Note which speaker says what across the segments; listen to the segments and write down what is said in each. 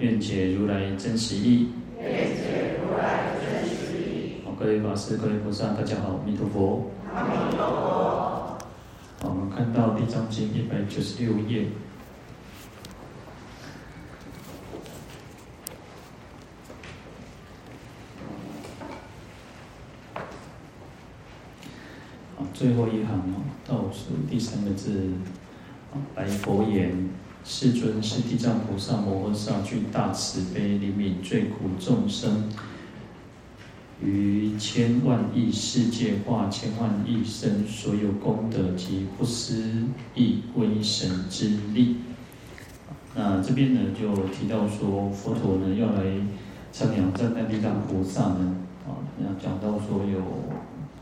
Speaker 1: 愿解如来真实义。愿解如来真实义。好，各位法师、各位菩萨，大家好，弥陀佛。阿弥陀佛。好，我们看到《地藏经》一百九十六页。好，最后一行哦，倒数第三个字，白佛言：“世尊，是地藏菩萨摩诃萨具大慈悲，怜悯罪苦众生。”于千万亿世界化千万亿生所有功德及不思议威神之力。那这边呢就提到说，佛陀呢要来称扬赞叹地藏菩萨呢，啊，要讲到说有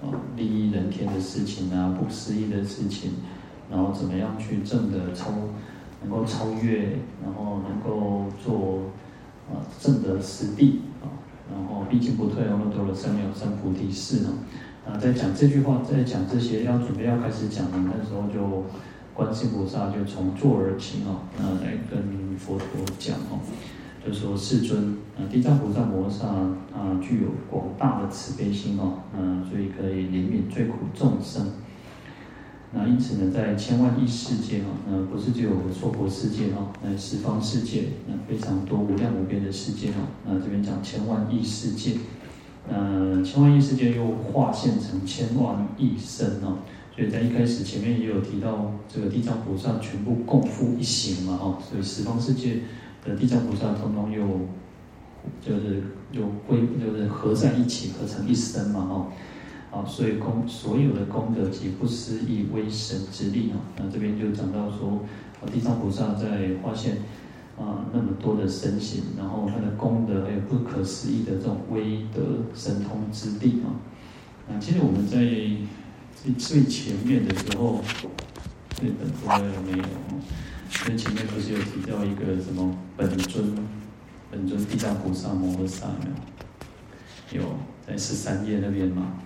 Speaker 1: 啊利益人天的事情啊，不思议的事情，然后怎么样去证得超，能够超越，然后能够做啊正得十地啊。然后毕竟不退，阿耨多罗三藐三菩提事呢。啊，在讲这句话，在讲这些要准备要开始讲的那时候，就观世菩萨就从坐而起哦，那来跟佛陀讲哦，就说世尊，啊，地藏菩萨摩萨啊，具有广大的慈悲心哦，嗯，所以可以怜悯罪苦众生。那因此呢，在千万亿世界啊，那不是只有娑婆世界啊，那十方世界，那非常多无量无边的世界啊。那这边讲千万亿世界，呃，千万亿世界又化现成千万亿身啊。所以在一开始前面也有提到，这个地藏菩萨全部共赴一行嘛，哈，所以十方世界的地藏菩萨通通又就是又归就是合在一起，合成一身嘛，哈。啊，所以功所有的功德及不思议威神之力啊，那这边就讲到说，啊，地藏菩萨在化现啊那么多的身形，然后他的功德还有不可思议的这种威德神通之力啊。啊，其实我们在最最前面的时候，这本书还有没有？那前面不是有提到一个什么本尊，本尊地藏菩萨摩诃萨没有？有在十三页那边嘛？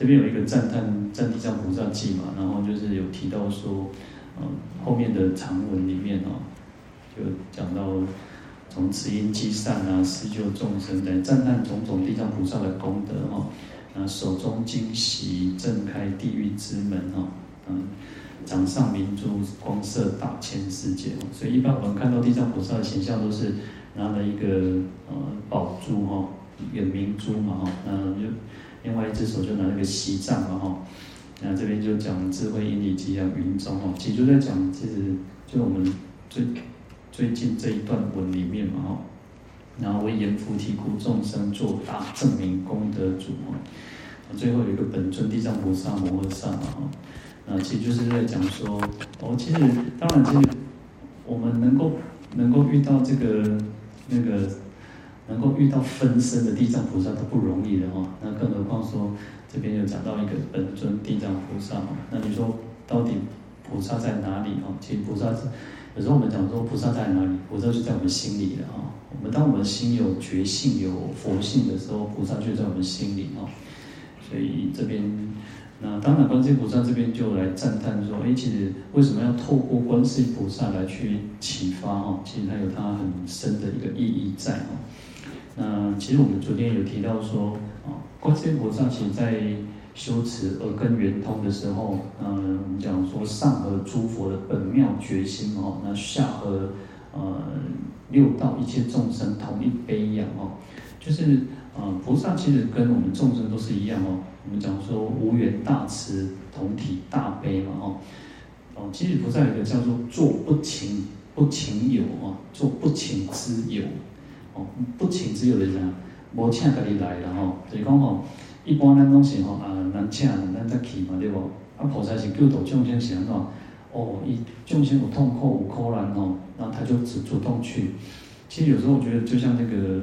Speaker 1: 这边有一个赞叹赞地藏菩萨记嘛，然后就是有提到说，嗯，后面的长文里面哦，就讲到从慈音积善啊，施救众生来赞叹种种地藏菩萨的功德哈，那，手中金喜震开地狱之门哈，嗯，掌上明珠光色大千世界，所以一般我们看到地藏菩萨的形象都是拿了一个呃宝珠哈，一个明珠嘛哈，那就。另外一只手就拿那个锡杖嘛哈，那这边就讲智慧因理吉祥云中哈，其实就在讲，其实就我们最最近这一段文里面嘛哈，然后为阎浮提故众生作大证明功德主哈，最后有一个本尊地藏菩萨摩诃萨嘛哈，那其实就是在讲说，哦，其实当然其实我们能够能够遇到这个那个。能够遇到分身的地藏菩萨都不容易的哈，那更何况说这边又讲到一个本尊地藏菩萨哦，那你说到底菩萨在哪里哈？其实菩萨是有时候我们讲说菩萨在哪里，菩萨就在我们心里的哈。我们当我们心有觉性、有佛性的时候，菩萨就在我们心里哈。所以这边那当然观世菩萨这边就来赞叹说，哎，其实为什么要透过观世菩萨来去启发哈？其实它有它很深的一个意义在哈。那其实我们昨天有提到说，啊，观世音菩萨其实在修持耳根圆通的时候，嗯，我们讲说上合诸佛的本妙决心哦，那下合呃六道一切众生同一悲仰哦，就是呃菩萨其实跟我们众生都是一样哦，我们讲说无缘大慈，同体大悲嘛哦，哦，其实菩萨有个叫做做不情不情有啊，做不情之有。哦，不请只有的人，无请家己来了吼，就是讲吼，一般咱拢是吼啊，人请咱才去嘛，对不？啊，菩萨是救度众生是安怎？哦，伊众生有痛苦有苦难吼，然后他就主主动去，其实有时候我觉得就像那个，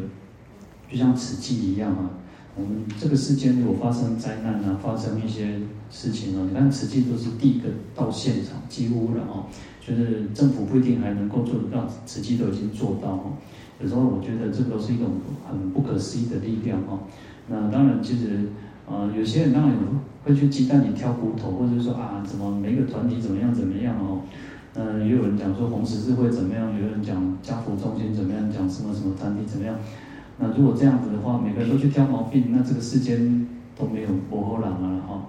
Speaker 1: 就像慈济一样啊。我们这个世间如果发生灾难啊，发生一些事情啊，你看慈济都是第一个到现场，几乎了哦。就是政府不一定还能够做得到，慈济都已经做到哦。有时候我觉得这都是一种很不可思议的力量哦。那当然，其实呃，有些人当然有会去鸡蛋里挑骨头，或者说啊，怎么每个团体怎么样怎么样哦。嗯，也有人讲说红十字会怎么样，有人讲家福中心怎么样，讲什么什么团体怎么样。那如果这样子的话，每个人都去挑毛病，那这个世间都没有波波浪了哈。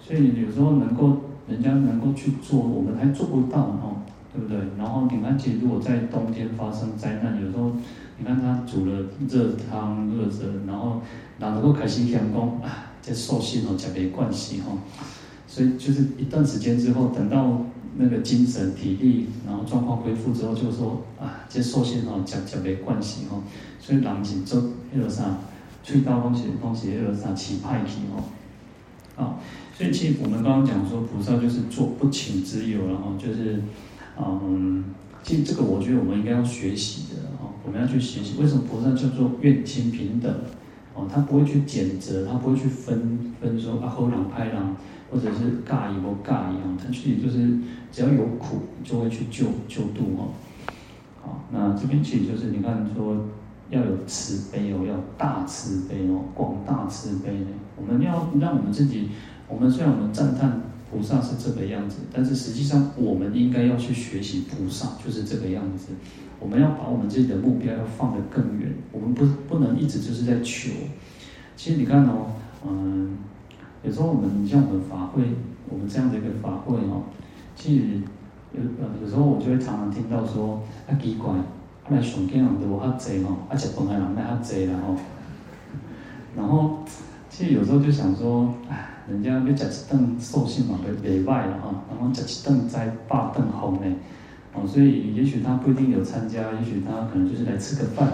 Speaker 1: 所以有时候能够人家能够去做，我们还做不到哈，对不对？然后你看，其实如果在冬天发生灾难，有时候你看他煮了热汤热着，然后哪能够开心天公啊，这寿星哦，特别关系哈。所以就是一段时间之后，等到。那个精神体力，然后状况恢复之后，就说啊，这寿星哦，讲讲没关系哦，所以人是做那个啥，去到东西东西那个啥起派去哦，啊，所以其实我们刚刚讲说，菩萨就是做不请之友，然后就是，嗯，其实这个我觉得我们应该要学习的哦，我们要去学习，为什么菩萨叫做愿亲平等？哦，他不会去谴责，他不会去分分说啊好人歹人，或者是介意不介意啊，他其实就是。只要有苦，就会去救救度哦。好，那这边其实就是你看说要有慈悲哦，要大慈悲哦，广大慈悲呢。我们要让我们自己，我们虽然我们赞叹菩萨是这个样子，但是实际上我们应该要去学习菩萨就是这个样子。我们要把我们自己的目标要放得更远，我们不不能一直就是在求。其实你看哦，嗯，有时候我们像我们法会，我们这样的一个法会哦。其实有呃有时候我就会常常听到说啊奇怪，啊来上经人都无遐济吼，啊食饭的人来遐济啦吼。然后其实有时候就想说，哎，人家要食一顿寿星嘛，袂袂歹啦哈。然后食一顿斋百顿红呢，哦，所以也许他不一定有参加，也许他可能就是来吃个饭。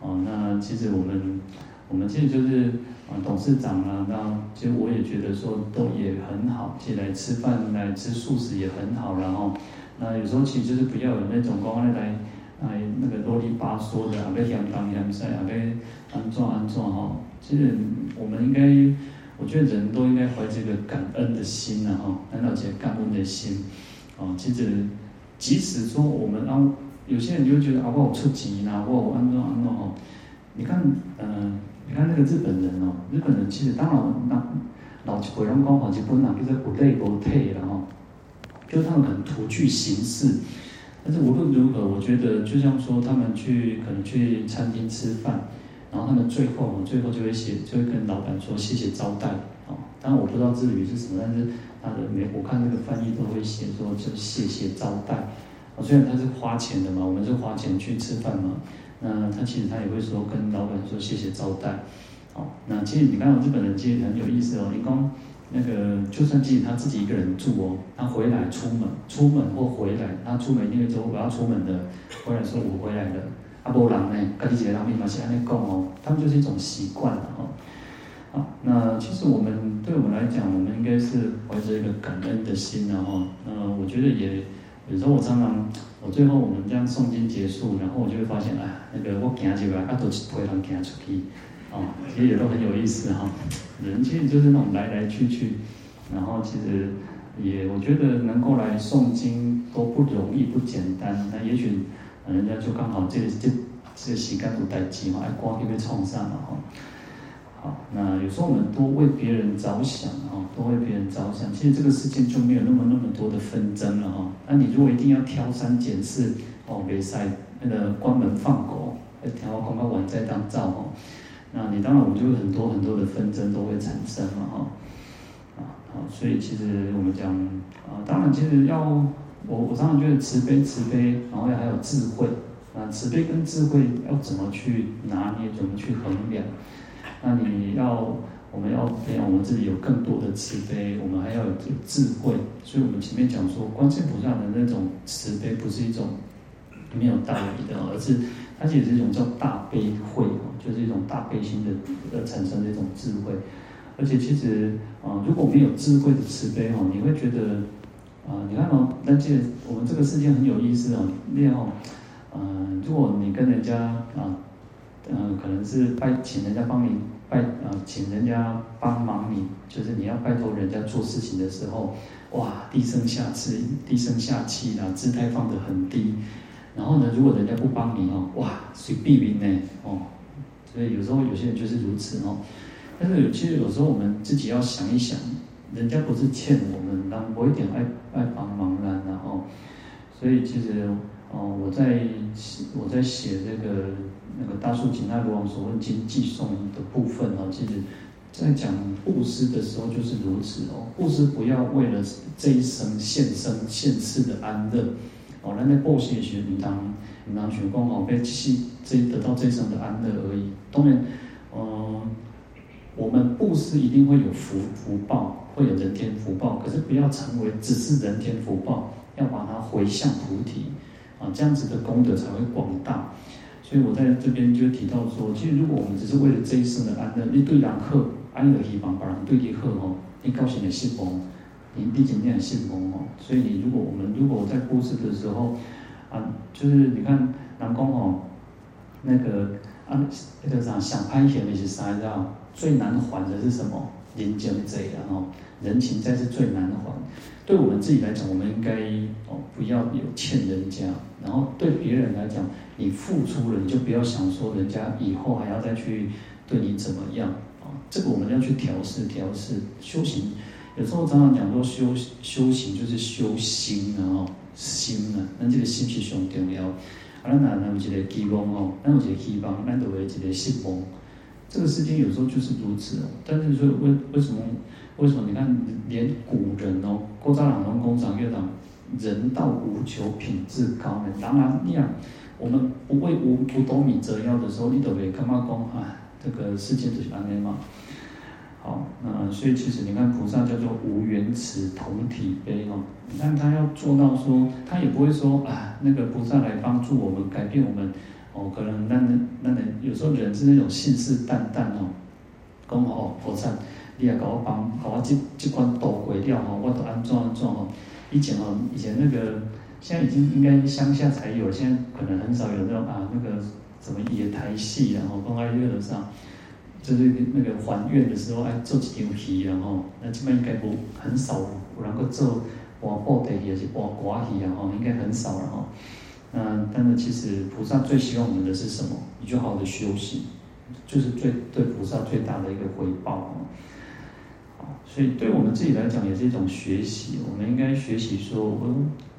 Speaker 1: 哦，那其实我们我们其实就是。啊，董事长啊，那其实我也觉得说都也很好，其实来吃饭来吃素食也很好，然后那有时候其实就是不要有那种光来来那个啰里吧嗦的，啊，要嫌东嫌西，啊，要安怎安怎哈。其实我们应该，我觉得人都应该怀这个感恩的心呐哈，难道这感恩的心？啊，其实即使说我们啊，有些人就觉得啊，我有出钱呐，我安怎安怎哈。你看，嗯、你看那个日本人哦，日本人其实当然那老几辈人讲话，日本人就是不累不退然后，就是他们很图具形式。但是无论如何，我觉得就像说他们去可能去餐厅吃饭，然后他们最后最后就会写，就会跟老板说谢谢招待哦。当然我不知道日语是什么，但是他的每我看那个翻译都会写说就谢谢招待。哦，虽然他是花钱的嘛，我们是花钱去吃饭嘛。那他其实他也会说跟老板说谢谢招待，好，那其实你看日本人其实很有意思哦，你讲那个就算即使他自己一个人住哦，他回来出门出门或回来，他出门因为说我要出门的，回来说我回来了，阿波郎呢，跟你姐他们嘛是安尼讲哦，他们就是一种习惯了哦，好，那其实我们对我们来讲，我们应该是怀着一个感恩的心然后，那我觉得也有时候我常常。我最后我们这样诵经结束，然后我就会发现，哎，那个我行起来，啊，都是陪人行出去，哦，其实也都很有意思哈。人其实就是那种来来去去，然后其实也我觉得能够来诵经都不容易，不简单。那也许人家就刚好这这这个时间有代志嘛，哎，光就被冲上了哈。好，那有时候我们多为别人着想啊，多为别人着想，其实这个世界就没有那么那么多的纷争了哈。那你如果一定要挑三拣四哦，别晒那个关门放狗，挑广告完再当灶哦，那你当然我们就会很多很多的纷争都会产生了哈。啊，好，所以其实我们讲啊，当然其实要我我常常觉得慈悲慈悲，然后要还有智慧啊，慈悲跟智慧要怎么去拿捏，怎么去衡量？那你要，我们要培养我们自己有更多的慈悲，我们还要有智慧。所以我们前面讲说，观世菩萨的那种慈悲，不是一种没有道理的，而是它其实是一种叫大悲慧，就是一种大悲心的呃产生的一种智慧。而且其实啊，如果没有智慧的慈悲哦，你会觉得啊，你看哦，那这我们这个世界很有意思哦，那样哦，如果你跟人家啊，嗯，可能是拜请人家帮你拜啊，请人家帮忙你，就是你要拜托人家做事情的时候，哇，低声下气，低声下气啊，姿态放得很低。然后呢，如果人家不帮你哦，哇，随避名呢，哦，所以有时候有些人就是如此哦。但是其实有时候我们自己要想一想，人家不是欠我们，让我一点爱爱帮忙啦，然后，所以其实哦，我在写我在写这个那个大树紧那罗王所问经偈颂的部分哦，其实，在讲布施的时候就是如此哦，布施不要为了这一生现生现世的安乐。哦，那那布施也是你当你当学功哦，被去这得到这一生的安乐而已。当然，嗯、我们布施一定会有福福报，会有人天福报，可是不要成为只是人天福报，要把它回向菩提啊，这样子的功德才会广大。所以我在这边就提到说，其实如果我们只是为了这一生的安乐，你对人好，安乐希望别人对你好哦，你高兴的幸福。你毕竟念信封哦，所以你如果我们如果在布施的时候，啊，就是你看南宫哦，那个啊那个啥想攀缘的是啥知道？最难还的是什么？人情债啊哦，人情债是最难还。对我们自己来讲，我们应该哦不要有欠人家，然后对别人来讲，你付出了，你就不要想说人家以后还要再去对你怎么样啊？这个我们要去调试调试修行。有时候常常讲说修修行就是修心啊，哦，心啊，那这个心是上重要。啊，那那有一个希望哦，那有一个希望，那就会一个希望。这个世间有时候就是如此哦。但是说为为什么为什么你看连古人哦，古早人拢讲啥叫做人道无求，品质高呢？当然，你样，我们不为五五斗米折腰的时候，你都会干嘛讲啊？这个世间就是安尼嘛。好，那所以其实你看菩萨叫做无缘慈同体悲哦，你看他要做到说，他也不会说啊，那个菩萨来帮助我们改变我们哦，可能那那那有时候人是那种信誓旦旦哦，讲哦菩萨，你也给我帮，给我这这关渡过掉哦，我都安怎安怎哦。以前哦，以前那个现在已经应该乡下才有，现在可能很少有那种啊那个什么野台戏然后公开乐的上。就是那个还愿的时候，哎，做几条戏，然后那基本应该不很少，有人够做播布袋戏，还是播歌戏，然后应该很少了哈。嗯，但是其实菩萨最希望我们的是什么？你就好好的修行，就是最对菩萨最大的一个回报哦。所以对我们自己来讲也是一种学习，我们应该学习说，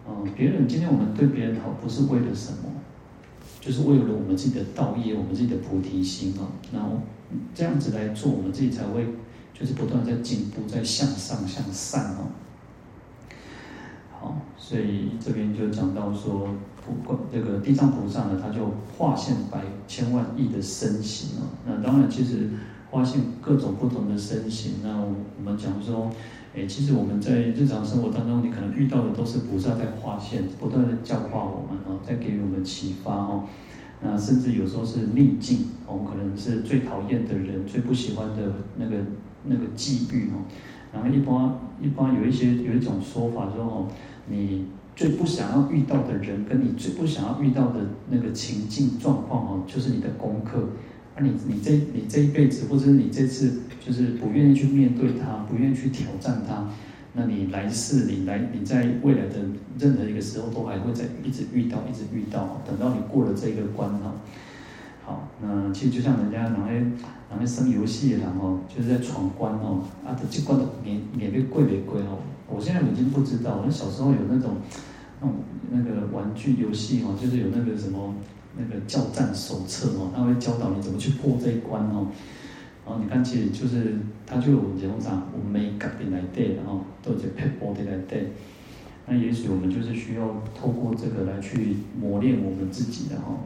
Speaker 1: 嗯，别人今天我们对别人好，不是为了什么，就是为了我们自己的道业，我们自己的菩提心啊，然后。这样子来做，我们自己才会就是不断在进步，在向上向善哦。好，所以这边就讲到说，不这个地藏菩萨呢，他就化现百千万亿的身形哦。那当然，其实化现各种不同的身形。那我们讲说，哎，其实我们在日常生活当中，你可能遇到的都是菩萨在化现，不断的教化我们哦，在给予我们启发哦。那甚至有时候是逆境，哦，可能是最讨厌的人，最不喜欢的那个那个际遇哦。然后一般一般有一些有一种说法说哦，你最不想要遇到的人，跟你最不想要遇到的那个情境状况哦，就是你的功课。啊你，你这你这一辈子，或者是你这次就是不愿意去面对它，不愿意去挑战它。那你来世，你来，你在未来的任何一个时候，都还会在一直遇到，一直遇到，等到你过了这个关哈。好，那其实就像人家拿来拿来生游戏的人哦，就是在闯关哦，啊，这关的免免费贵没贵哦。我现在已经不知道，我小时候有那种那种那个玩具游戏哦，就是有那个什么那个教战手册哦，他会教导你怎么去过这一关哦。然后你看，其实就是它就有这种啥，我们每个人来对，然后都有这撇步的来对。那也许我们就是需要透过这个来去磨练我们自己的哈。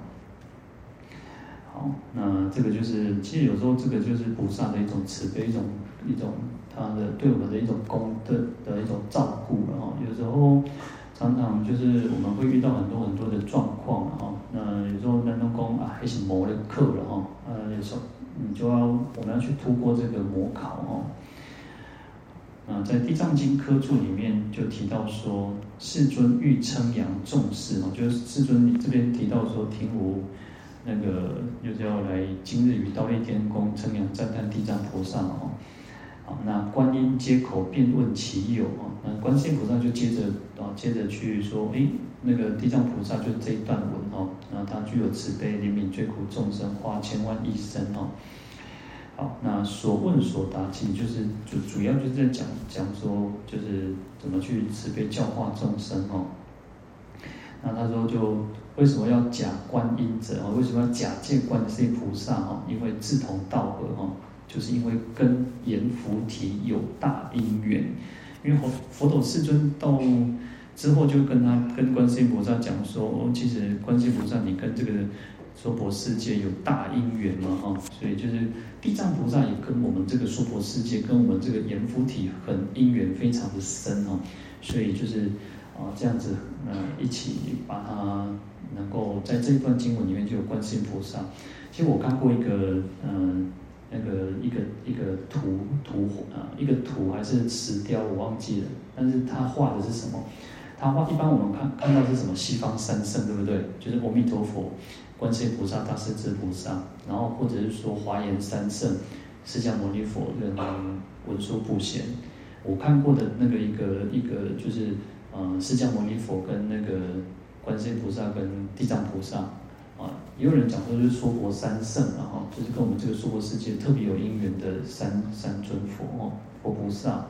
Speaker 1: 好，那这个就是，其实有时候这个就是菩萨的一种慈悲，一种一种他的对我们的一种功德的一种照顾然后有时候常常就是我们会遇到很多很多的状况哈。那有时候南东宫啊，还是磨的课了哈。呃，有时候。你就要，我们要去突破这个模考哦。啊，在《地藏经》科注里面就提到说，世尊欲称扬众士哦，就是世尊这边提到说，听无那个就是要来今日于忉利天宫称扬赞叹地藏菩萨哦。好，那观音接口便问其有哦，那观世音菩萨就接着啊，接着去说，诶，那个地藏菩萨就这一段文哦，那他具有慈悲怜悯最苦众生，化千万亿身哦。好，那所问所答，其实就是主主要就是在讲讲说，就是怎么去慈悲教化众生哦。那他说，就为什么要假观音者哦？为什么要假借观世音菩萨哦？因为志同道合哦，就是因为跟阎浮提有大因缘。因为佛佛陀世尊到之后，就跟他跟观世音菩萨讲说，哦，其实观世音菩萨，你跟这个。娑婆世界有大因缘嘛，哈，所以就是地藏菩萨也跟我们这个娑婆世界，跟我们这个阎浮提很因缘非常的深哦，所以就是啊这样子，呃，一起把它能够在这一段经文里面就有观世音菩萨。其实我看过一个，嗯，那个一个一个图图啊，一个图还是石雕，我忘记了，但是他画的是什么？他画一般我们看看到是什么？西方三圣，对不对？就是阿弥陀佛。观世音菩萨、大势至菩萨，然后或者是说华严三圣、释迦牟尼佛跟文殊普贤，我看过的那个一个一个就是，呃，释迦牟尼佛跟那个观世音菩萨跟地藏菩萨，啊，也有人讲说就是娑婆三圣，然后就是跟我们这个娑婆世界特别有因缘的三三尊佛哦，佛菩萨。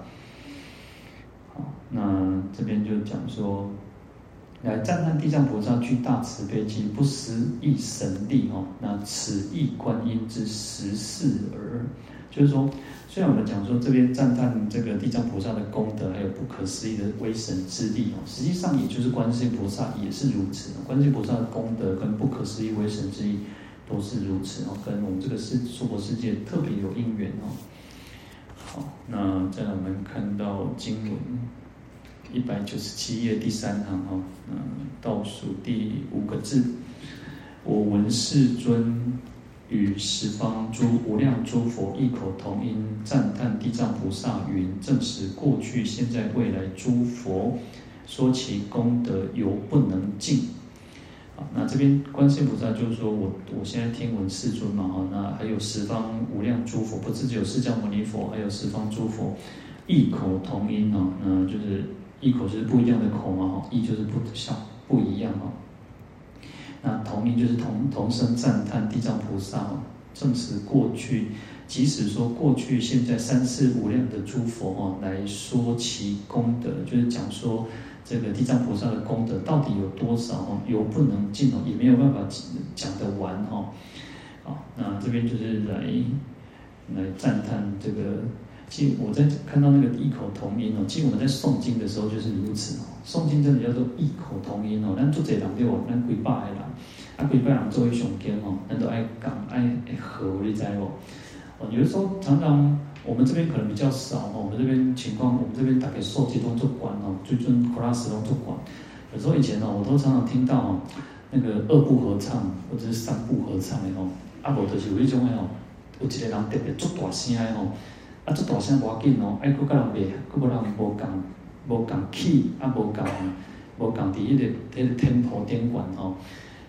Speaker 1: 好，那这边就讲说。来赞叹地藏菩萨具大慈悲及不思议神力哦，那此意观音之十事耳。就是说，虽然我们讲说这边赞叹这个地藏菩萨的功德，还有不可思议的威神之力哦，实际上也就是观世音菩萨也是如此。观世音菩萨的功德跟不可思议威神之力都是如此哦，跟我们这个世娑婆世界特别有因缘哦。好，那再来我们看到经文。一百九十七页第三行哈，嗯，倒数第五个字，我闻世尊与十方诸无量诸佛异口同音赞叹地藏菩萨云：证实过去、现在、未来诸佛说其功德犹不能尽。啊，那这边观世音菩萨就是说我我现在听闻世尊嘛哈，那还有十方无量诸佛，不只只有释迦牟尼佛，还有十方诸佛异口同音哦，那就是。异口是不一样的口嘛，哈，异就是不像不一样哈。那同音就是同同声赞叹地藏菩萨，证实过去，即使说过去、现在三世无量的诸佛哈，来说其功德，就是讲说这个地藏菩萨的功德到底有多少哦，有不能尽哦，也没有办法讲得完哈。好，那这边就是来来赞叹这个。其实我在看到那个异口同音哦，其实我们在诵经的时候就是如此哦。诵经真的叫做异口同音哦。咱做这人对哦，咱几百个人，啊几百人做一上经哦，咱都爱讲爱和，你知无？哦，有的时候常常我们这边可能比较少哦，我们这边情况，我们这边大概受集中做管哦，最尊 class 都做管。有时候以前哦，我都常常听到哦，那个二部合唱或者是三部合唱的哦，啊无就是有一种的哦，有一个人特别做大声的哦。啊，这大声无要紧哦，哎，佫佮人袂，佫无人无共无共气，啊，无共无共伫迄个迄个 tempo 点管哦，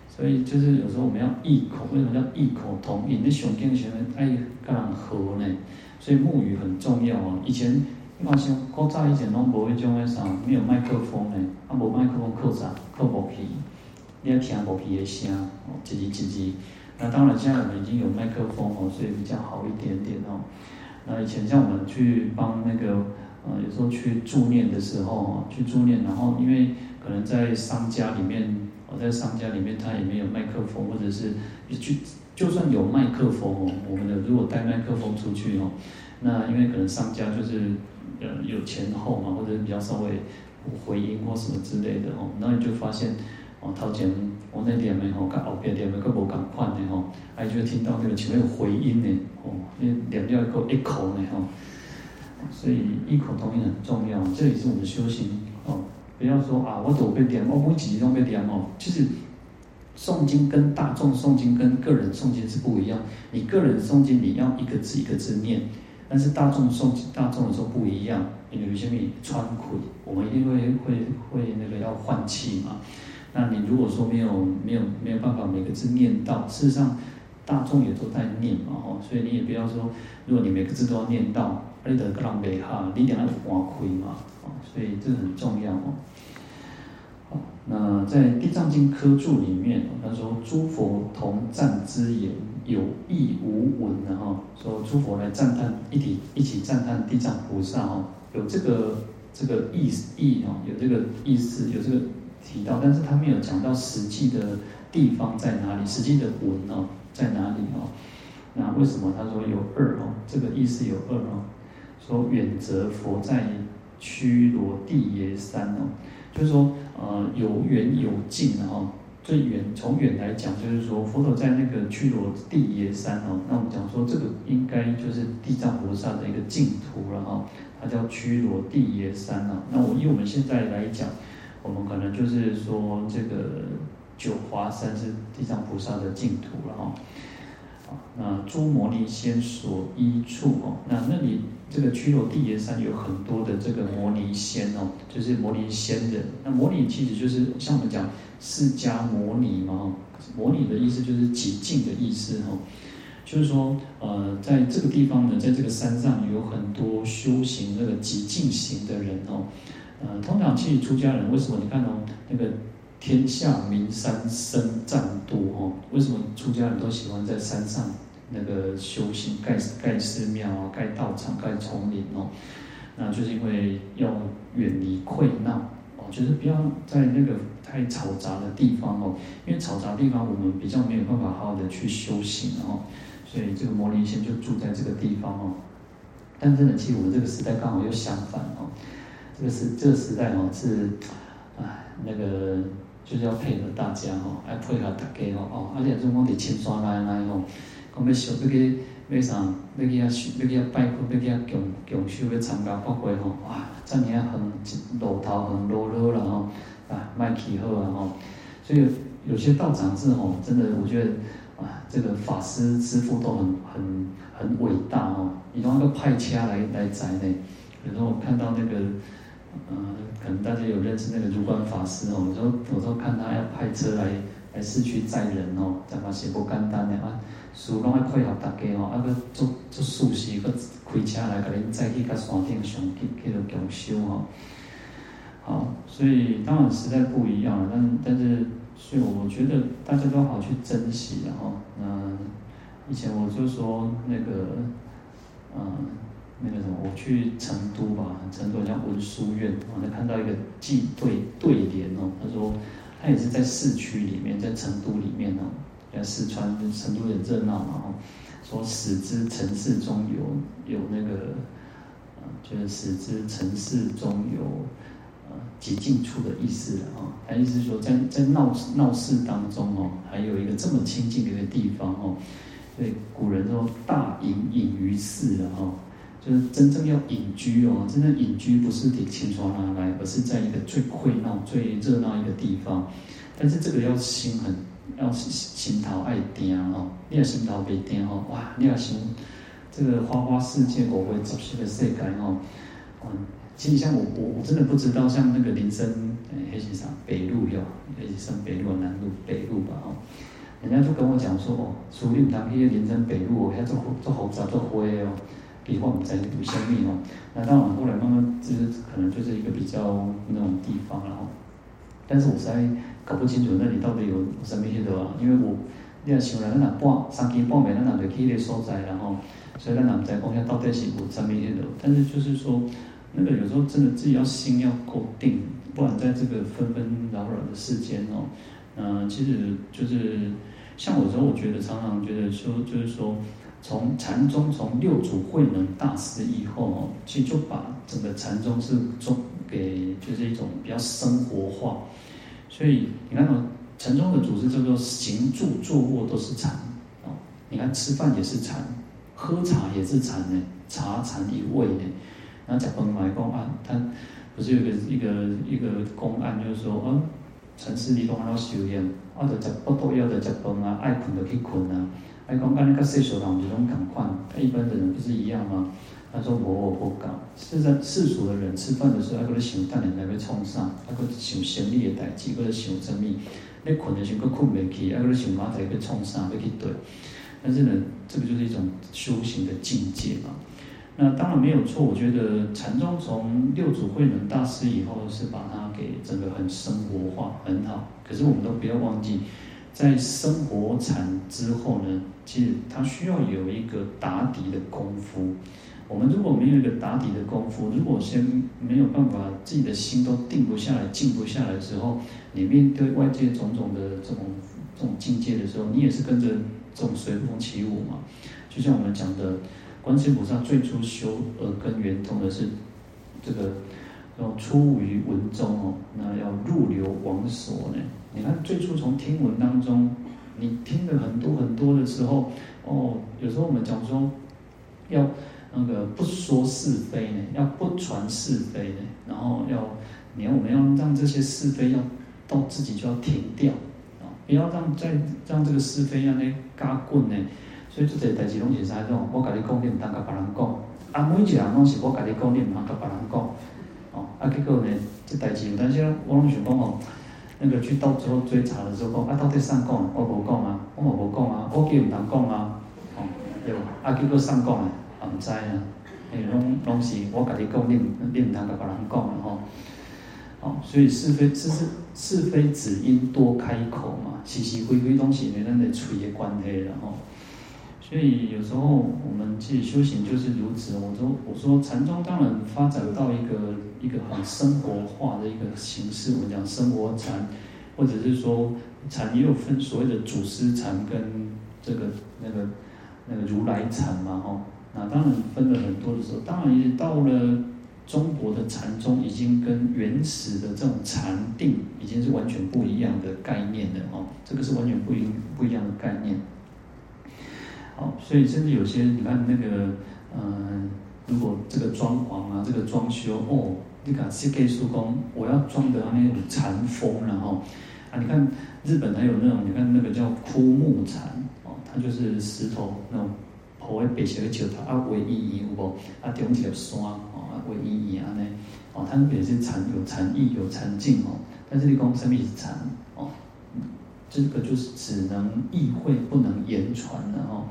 Speaker 1: 所以就是有时候我们要异口，为什么叫异口同音？你上经时阵爱佮人和呢，所以沐语很重要哦。以前你看像古早以前拢无迄种诶啥，没有麦克风诶，啊，无麦克风靠啥？靠无去，你要听无去诶声哦，叽叽叽叽。那当然现在我们已经有麦克风哦，所以比较好一点点哦。那以前像我们去帮那个，呃，有时候去助念的时候，去助念，然后因为可能在商家里面，我在商家里面，他也没有麦克风，或者是去就算有麦克风哦，我们的如果带麦克风出去哦，那因为可能商家就是呃有前后嘛，或者比较稍微回音或什么之类的哦，那你就发现。哦，头前我那点的吼，跟后边点的佫无共款的吼，哎，就听到那个前面有回音的哦，那念掉一个一口呢吼，所以异口同音很重要，这也是我们修行哦。不要说啊，我都被点，我每几句拢被点哦。其实诵经跟大众诵经跟个人诵经是不一样，你个人诵经你要一个字一个字念，但是大众诵经大众的时候不一样，因为有些米穿苦，我们一定会会会那个要换气嘛。那你如果说没有没有没有办法每个字念到，事实上大众也都在念嘛，哦，所以你也不要说，如果你每个字都要念到，你得个人袂哈，你点要换气嘛，哦，所以这个很重要哦。那在《地藏经》科注里面，他说诸佛同赞之言，有意无闻的哈，说诸佛来赞叹，一起一起赞叹地藏菩萨哦，有这个这个意意哦，有这个意思，有这个。提到，但是他没有讲到实际的地方在哪里，实际的文哦在哪里哦？那为什么他说有二哦？这个意思有二哦。说远则佛在佉罗帝耶山哦，就是说呃有远有近哦。最远从远来讲，就是说佛陀在那个佉罗帝耶山哦。那我们讲说这个应该就是地藏菩萨的一个净土了哈，它叫佉罗帝耶山哦。那我以我们现在来讲。我们可能就是说，这个九华山是地藏菩萨的净土了哈。那诸摩尼仙所依处哦，那那里这个佉罗地耶山有很多的这个摩尼仙哦，就是摩尼仙人。那摩尼其实就是像我们讲释迦摩尼嘛，摩尼的意思就是极静的意思哈。就是说，呃，在这个地方呢，在这个山上有很多修行那个极静行的人哦。呃，通常其实出家人为什么你看哦，那个天下名山僧赞多哦，为什么出家人都喜欢在山上那个修行，盖盖寺庙啊，盖道场，盖丛林哦？那就是因为要远离溃闹哦，就是不要在那个太嘈杂的地方哦，因为嘈杂的地方我们比较没有办法好好的去修行哦，所以这个摩尼仙就住在这个地方哦。但真的，其实我们这个时代刚好又相反哦。这个时这个时代哦是，哎，那个就是要配合大家哦，要配合大家哦哦，而且中国的青山来来哦，讲要修要去要啥，要去遐修，要去遐拜佛，要去遐供供修，要参加法会吼，哇，遮尔啊远，路头远路路了吼，啊，卖气好啊吼，所以有些道场是吼，真的我觉得啊，这个法师师父都很很很伟大哦，伊拢个派车来来载呢，有时候我看到那个。嗯，可能大家有认识那个如观法师哦。有时候有时候看他要派车来来市区载人哦，怎么是不简单的啊？事拢要配合大家哦，啊个做做事时个开车来，给恁载去到山顶上去去到共修哦。好，所以当然时代不一样了，但但是所以我觉得大家都好去珍惜然后，嗯，以前我就说那个，嗯。那个什么，我去成都吧，成都好像文殊院，我还看到一个记对对联哦。他说，他也是在市区里面，在成都里面哦。在四川成都也热闹嘛哦。说使之城市中有有那个，就是使之城市中有呃极静处的意思啊。他意思是说在，在在闹闹市当中哦，还有一个这么清净的一个地方哦。所以古人说大隐隐于市了哈。就是真正要隐居哦，真正隐居不是得青山拿来，而是在一个最溃闹、最热闹一个地方。但是这个要心很，要心心头爱定哦。你要心头袂定哦，哇！你要心这个花花世界，我会走出的世界哦。嗯，其实像我，我我真的不知道，像那个林森，诶，还是啥北路哟，还是上北路、南路、北路吧哦。人家就跟我讲说哦，处理当地林森北路哦，遐做做复杂做灰哦。以后我们再读生命哦，那当然后来慢慢就是可能就是一个比较那种地方然后，但是我实在搞不清楚那里到底有什么些的啊，因为我你要想来，咱哪半三更半夜，咱哪就去那所在，然后所以咱哪不知讲下到底是有什么些的，但是就是说那个有时候真的自己要心要够定，不然在这个纷纷扰扰的世间哦，嗯，其实就是像我有时候我觉得常常觉得说就是说。从禅宗从六祖慧能大师以后哦，其实就把整个禅宗是做给就是一种比较生活化，所以你看哦，禅宗的组织叫做行住坐卧都是禅哦，你看吃饭也是禅，喝茶也是禅呢，茶禅一味呢，然后讲崩来公案，他不是有个一个一个公案，就是说啊，禅师你讲要修验，啊，就食不多要的食饭啊，爱困就去困啊。还讲跟那个世俗人不是拢同款，跟一般的人不是一样吗？他说我我不搞，是在世俗的人吃饭的时候，还搁在想等下来要创啥，还搁想生理的代志，搁在想什么？你困的时候搁困袂去，还搁在想马仔要创啥要去对。但是呢，这个就是一种修行的境界嘛。那当然没有错，我觉得禅宗从六祖慧能大师以后是把它给整个很生活化，很好。可是我们都不要忘记，在生活禅之后呢，其实它需要有一个打底的功夫。我们如果没有一个打底的功夫，如果先没有办法自己的心都定不下来、静不下来的时候，你面对外界种种的这种这种境界的时候，你也是跟着这种随风起舞嘛。就像我们讲的，观世菩萨最初修耳根圆通的是这个要出于文中哦，那要入流往所呢。你看最初从听闻当中，你听了很多很多的时候，哦，有时候我们讲说要。那个不说是非呢，要不传是非呢，然后要，你要我们要让这些是非要到自己就要停掉啊，不要让再让这个是非让那加滚呢。所以这些代志拢是啥种？我跟你讲，你唔当甲别人讲。啊，每一个人拢是我跟你讲，你唔通甲别人讲。哦，啊，结果呢，这代志有当时我拢想讲哦，那个去到最后追查的时候讲，啊，到底谁讲？我无讲啊，我嘛无讲啊，我叫唔当讲啊，哦，对吧？啊，叫做谁讲啊？唔知啊，诶，拢拢是我甲你讲，你你唔通甲别人讲啊吼。哦，所以是非是是是非只因多开口嘛，是是非非东西，咱的嘴的关系然后。所以有时候我们自己修行就是如此。我说我说禅宗当然发展到一个一个很生活化的一个形式，我们讲生活禅，或者是说禅也有分所谓的祖师禅跟这个那个那个如来禅嘛吼。那当然分了很多的时候，当然也到了中国的禅宗，已经跟原始的这种禅定已经是完全不一样的概念了哦。这个是完全不一不一样的概念。所以甚至有些你看那个，嗯，如果这个装潢啊，这个装修哦，你看设计师工我要装的那种禅风，然后啊，你看日本还有那种，你看那个叫枯木禅哦，它就是石头那种。铺喺白色嘅石头啊，围意义有无？啊，中一条山哦，啊，围意义安尼哦，它也是禅有禅意有禅境哦。但是你讲什么是禅哦？这个就是只能意会不能言传的哦。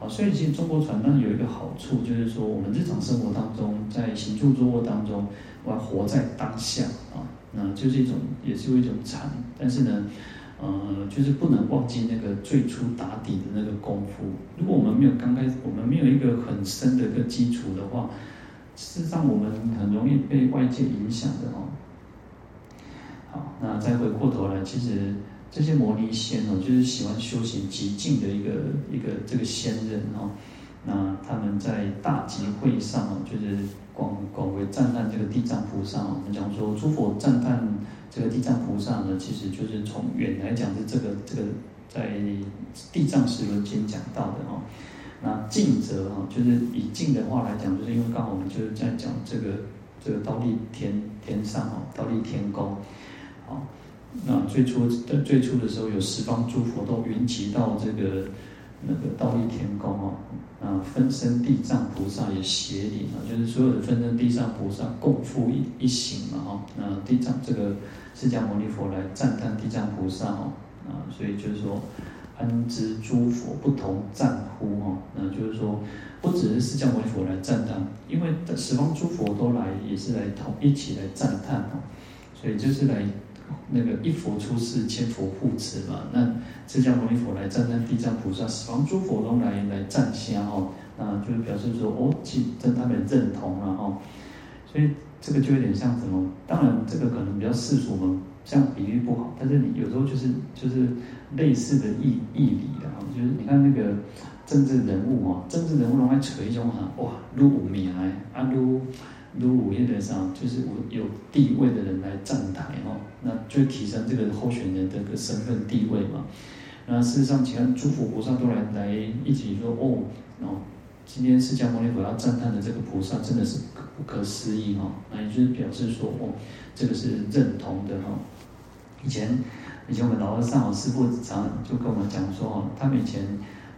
Speaker 1: 好，所以其实中国传呢有一个好处，就是说我们日常生活当中，在行住坐卧当中，我要活在当下啊，那就是一种也是一种禅，但是呢。呃，就是不能忘记那个最初打底的那个功夫。如果我们没有刚开始，我们没有一个很深的一个基础的话，事实上我们很容易被外界影响的哦。好，那再回过头来，其实这些摩尼仙哦，就是喜欢修行极静的一个一个这个仙人哦。那他们在大集会上哦，就是广广为赞叹这个地藏菩萨。我们讲说，诸佛赞叹。这个地藏菩萨呢，其实就是从远来讲是这个这个在《地藏十轮经》讲到的哦。那静则哈，就是以静的话来讲，就是因为刚好我们就是在讲这个这个倒立天天上哦，倒立天宫。那最初的最初的时候，有十方诸佛都云集到这个那个忉利天宫哦。啊，分身地藏菩萨也协理啊，就是所有的分身地藏菩萨共赴一一行嘛哈。那地藏这个释迦牟尼佛来赞叹地藏菩萨哦，啊，所以就是说，安知诸佛不同赞呼哈？那就是说，不只是释迦牟尼佛来赞叹，因为十方诸佛都来，也是来同一起来赞叹哦，所以就是来。那个一佛出世，千佛护持嘛。那释迦牟尼佛来赞叹地藏菩萨，十方诸佛都来来赞香哦。那就是表示说，哦，其真他们认同了哦。所以这个就有点像什么？当然，这个可能比较世俗嘛，这样比喻不好。但是你有时候就是就是类似的义义理的哈，就是你看那个政治人物哦，政治人物拢爱扯一种哈，哇，愈有名的啊愈。如午夜的上，就是我有地位的人来站台哦，那就提升这个候选人的个身份地位嘛。那事实上，其他诸佛菩萨都来来一起说哦，哦，今天释迦牟尼佛要赞叹的这个菩萨真的是可不可思议哈，那也就是表示说哦，这个是认同的哈。以前以前我们老和尚师父常就跟我们讲说哦，他们以前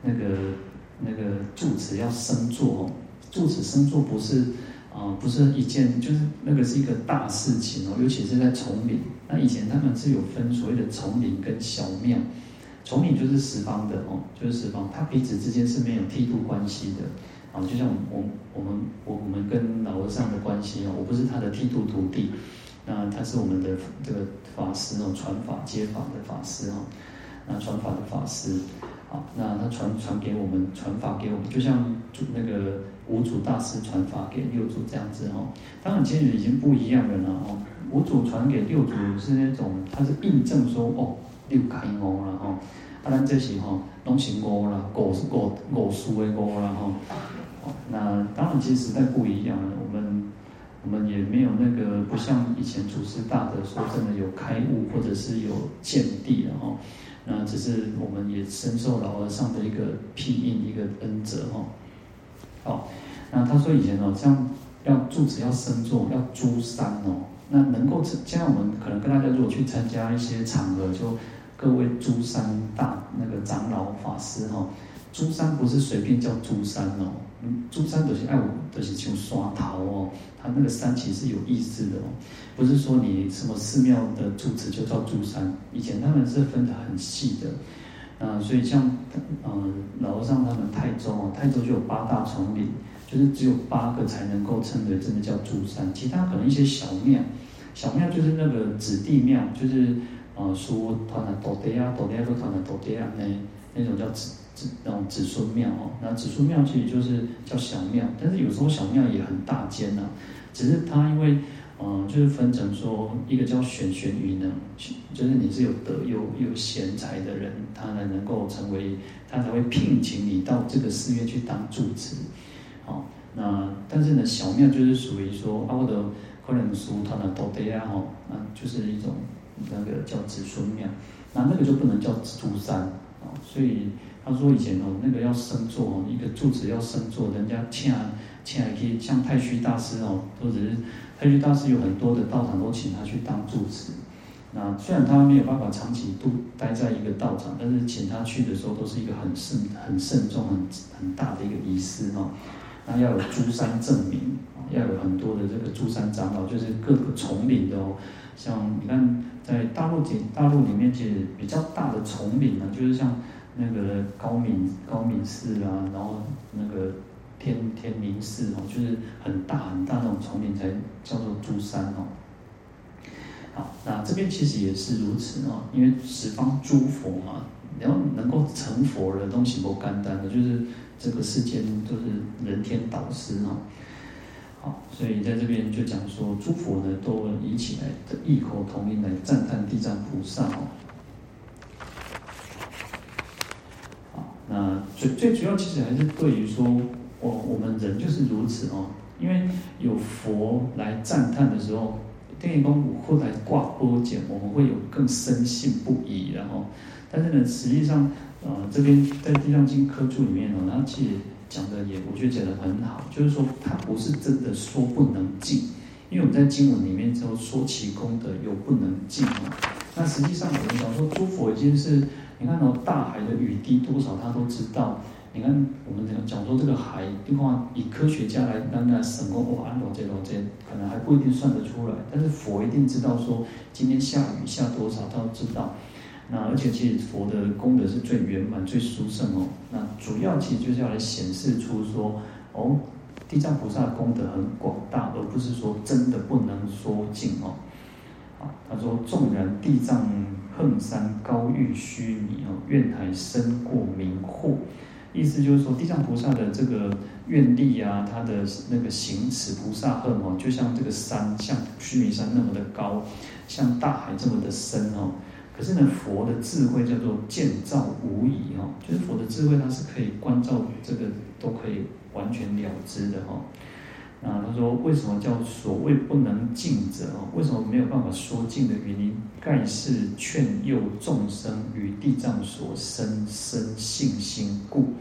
Speaker 1: 那个那个住持要升座哦，住持升座不是啊、不是一件，就是那个是一个大事情哦，尤其是在丛林。那以前他们是有分所谓的丛林跟小庙，丛林就是十方的哦，就是十方，他彼此之间是没有剃度关系的啊，就像我我们我我们跟老和尚的关系哦，我不是他的剃度徒弟。那他是我们的这个法师哦，传法接法的法师哦，那传法的法师，好，那他传传给我们，传法给我们，就像那个五祖大师传法给六祖这样子哦。当然，其实已经不一样了啦哦。五祖传给六祖是那种，他是印证说哦，六开悟了哈，啊，咱这些哈，拢是悟了，五五五事的悟啦哈。那当然，其实时代不一样了，我们。我们也没有那个，不像以前祖师大德说，真的有开悟或者是有见地的哈。那只是我们也深受老和尚的一个庇荫，一个恩泽哈。好，那他说以前哦，像要住持要升座，要诸山哦。那能够现在我们可能跟大家如果去参加一些场合，就各位诸山大那个长老法师哈。诸山不是随便叫诸山哦，嗯，诸山都是爱我，都是像山头哦，它那个山其实是有意思的哦，不是说你什么寺庙的住持就叫诸山，以前他们是分得很细的，啊，所以像嗯老和尚他们泰州哦，泰州就有八大丛林，就是只有八个才能够称为真的叫住山，其他可能一些小庙，小庙就是那个子弟庙，就是呃说团的多爹啊，多爹都团的多爹啊，那那种叫子子。那种子孙庙哦，那子孙庙其实就是叫小庙，但是有时候小庙也很大间呐、啊。只是它因为，嗯、就是分成说，一个叫选选于能，就是你是有德又有贤才的人，他才能够成为，他才会聘请你到这个寺院去当住持。好，那但是呢，小庙就是属于说，啊，我的可能属他的土地啊，吼，那就是一种那个叫子孙庙，那那个就不能叫诸山啊，所以。他说以前哦，那个要升座哦，一个住持要升座，人家请请来可以像太虚大师哦，或者是太虚大师有很多的道场都请他去当住持。那虽然他没有办法长期都待在一个道场，但是请他去的时候都是一个很慎、很慎重、很很大的一个仪式哦。那要有诸山证明，要有很多的这个诸山长老，就是各个丛林的哦。像你看，在大陆里大陆里面其实比较大的丛林呢，就是像。那个高明高明寺啊，然后那个天天明寺哦，就是很大很大那种丛林才叫做诸山哦。好，那这边其实也是如此哦，因为十方诸佛嘛，然后能够成佛的东西不简单的，就是这个世间都是人天导师哦。好，所以在这边就讲说，诸佛呢都一起来的异口同音来赞叹地藏菩萨哦。那最最主要其实还是对于说，我我们人就是如此哦，因为有佛来赞叹的时候，天眼光会来挂波茧，我们会有更深信不疑，然后，但是呢，实际上，呃，这边在《地藏经》科注里面哦，他其实讲的也，我觉得讲的很好，就是说他不是真的说不能进，因为我们在经文里面之后说其功德有不能进嘛，那实际上我们讲说诸佛已经是。你看哦大海的雨滴多少，他都知道。你看我们讲讲说这个海，的话以科学家来来来审过，哦，安罗这罗这，可能还不一定算得出来。但是佛一定知道说，今天下雨下多少，他都知道。那而且其实佛的功德是最圆满、最殊胜哦。那主要其实就是要来显示出说，哦，地藏菩萨的功德很广大，而不是说真的不能说尽哦。啊，他说纵然地藏。横山高逾须弥哦，愿海深过明惑，意思就是说，地藏菩萨的这个愿力啊，他的那个行持菩萨恨哦，就像这个山，像须弥山那么的高，像大海这么的深哦。可是呢，佛的智慧叫做见照无疑哦，就是佛的智慧，它是可以观照这个都可以完全了知的哈。啊，他说为什么叫所谓不能尽者哦？为什么没有办法说尽的原因，盖是劝诱众生于地藏所生生信心故。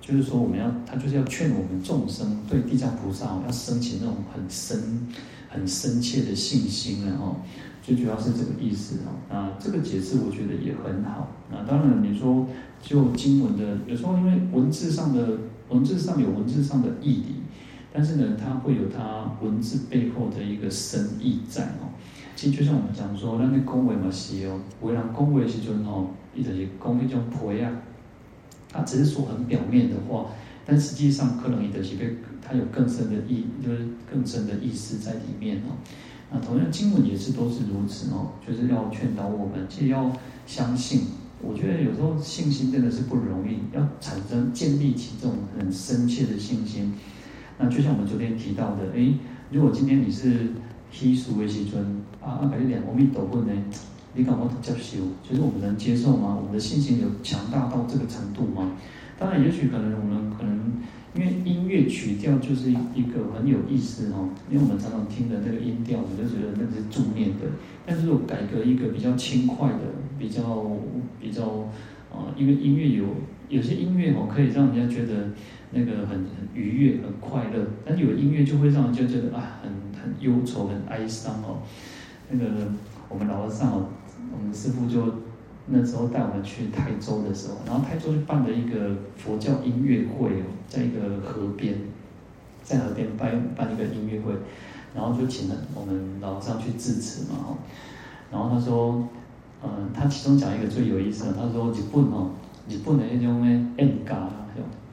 Speaker 1: 就是说，我们要他就是要劝我们众生对地藏菩萨，要升起那种很深、很深切的信心然后，最主要是这个意思哦。那这个解释我觉得也很好。那当然你说就经文的，有时候因为文字上的文字上有文字上的义理，但是呢，它会有它文字背后的一个深意在哦。其实就像我们讲说，那那恭维嘛是哦，为人恭维时阵哦，伊就是讲一种皮啊，他只是说很表面的话，但实际上可能伊就是被它有更深的意，就是更深的意思在里面哦。那同样经文也是都是如此哦，就是要劝导我们，其实要相信。我觉得有时候信心真的是不容易，要产生建立起这种很深切的信心。那就像我们昨天提到的，诶，如果今天你是稀疏的时阵，啊啊，改一点，阿弥陀佛呢，你敢不敢接受？就是我们能接受吗？我们的信心有强大到这个程度吗？当然，也许可能我们可能。因为音乐曲调就是一个很有意思哦，因为我们常常听的那个音调，我们就觉得那是助念的。但是如果改革一个比较轻快的，比较比较啊、呃，因为音乐有有些音乐哦，可以让人家觉得那个很很愉悦、很快乐，但有音乐就会让人就觉得啊，很很忧愁、很哀伤哦。那个我们老和尚哦，我们师傅就。那时候带我们去台州的时候，然后台州就办了一个佛教音乐会哦，在一个河边，在河边办办一个音乐会，然后就请了我们老和尚去致辞嘛哦，然后他说，嗯，他其中讲一个最有意思的，他说日本哦，日本的那种诶演歌，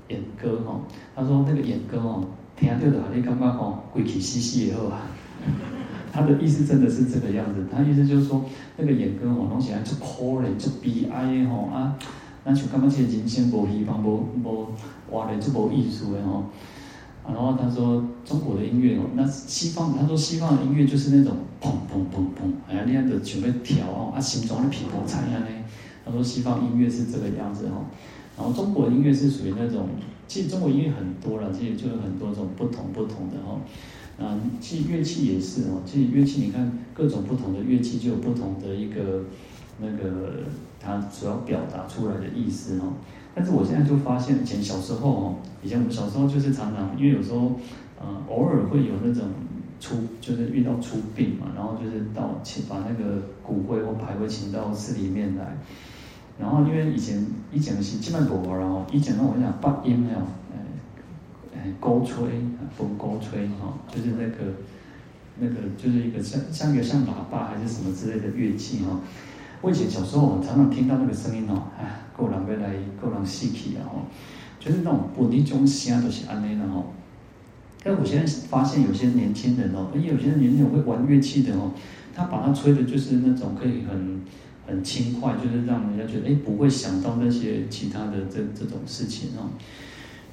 Speaker 1: 演歌吼，他说那个演歌哦，听到的你感觉吼，鬼气兮兮的好啊。他的意思真的是这个样子，他意思就是说，那个演歌吼，拢起来就可怜，就悲哀的吼啊，那就感觉这人生无希望，无无活的就无艺术的吼。然后他说中国的音乐哦，那西方他说西方的音乐就是那种砰砰砰砰，哎呀，那样子准备跳哦，啊，心中的皮婆菜样呢。他说西方音乐是这个样子吼，然后中国音乐是属于那种，其实中国音乐很多了，其实就有很多种不同不同的吼。啊，其实乐器也是哦。其实乐器，你看各种不同的乐器就有不同的一个那个它主要表达出来的意思哦。但是我现在就发现，以前小时候哦，以前我们小时候就是常常，因为有时候呃偶尔会有那种出，就是遇到出殡嘛，然后就是到请把那个骨灰或牌位请到寺里面来。然后因为以前以前是基本上不玩了哦，以前呢我讲八音没有。钩吹啊，风勾吹哈，就是那个那个，就是一个像像一个像喇叭还是什么之类的乐器哈。我以前小时候我常常听到那个声音哦，哎，够人要来，够人死去啊吼，就是那种不那种声都是安尼的吼。但我现在发现有些年轻人哦，而且有些年轻人会玩乐器的哦，他把它吹的就是那种可以很很轻快，就是让人家觉得哎，不会想到那些其他的这这种事情哦。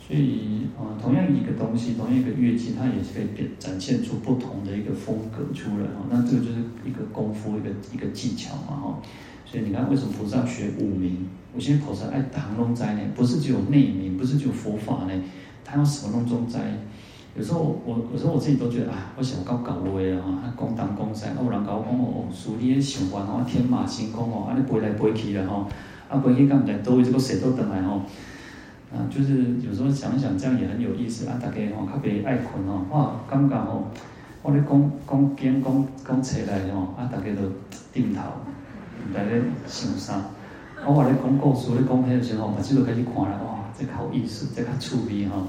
Speaker 1: 所以，呃，同样一个东西，同样一个乐器，它也是可以变展现出不同的一个风格出来哦。那这个就是一个功夫，一个一个技巧嘛哈。所以你看，为什么菩萨学五明？有些菩萨爱唐龙斋呢，不是只有内明，不是只有佛法呢，他要什么龙中斋？有时候我有时候我自己都觉得啊，我想搞搞位啊，讲东讲西，啊，有人搞我讲哦，书你的想法哦，天马行空哦，啊，你飞来飞去的吼，啊，飞去干唔来，都会这个谁都等来吼。啊，就是有时候想想，这样也很有意思啊！大家吼，特别爱困吼，哇，感觉吼，我咧讲讲经讲讲册来吼，啊，大家都点头，在咧想啥？我话咧讲故事咧讲迄个时候，嘛，就开始看了，哇，这个好意思，这个趣味哈！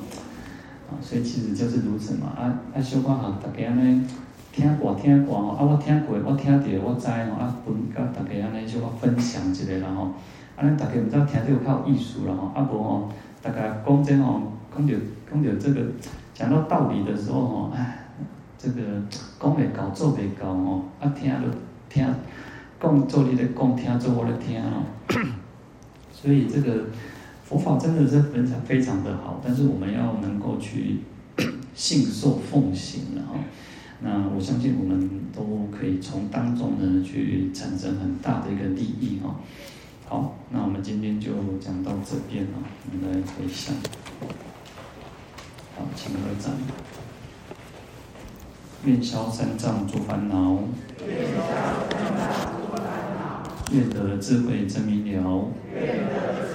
Speaker 1: 啊，所以其实就是如此嘛！啊啊，小可哈，大家安尼听歌听歌吼，啊，我听过，我听到，我知吼，啊，分甲大家安尼小可分享一下啦吼，啊，咱大家毋知听着有较有意思啦吼，啊无吼。大家讲真吼，讲到讲到这个，讲到道理的时候吼，哎，这个讲未到做未到哦，啊听就听，讲做你的讲，听做我的听哦。所以这个佛法真的是非常非常的好，但是我们要能够去 信受奉行了哈。那我相信我们都可以从当中呢去产生很大的一个利益哈。好，那我们今天就讲到这边了。我们来回想。好，请合掌。愿消三障诸烦恼。愿消三障诸烦恼。愿得智慧真明了。愿得智慧真明了。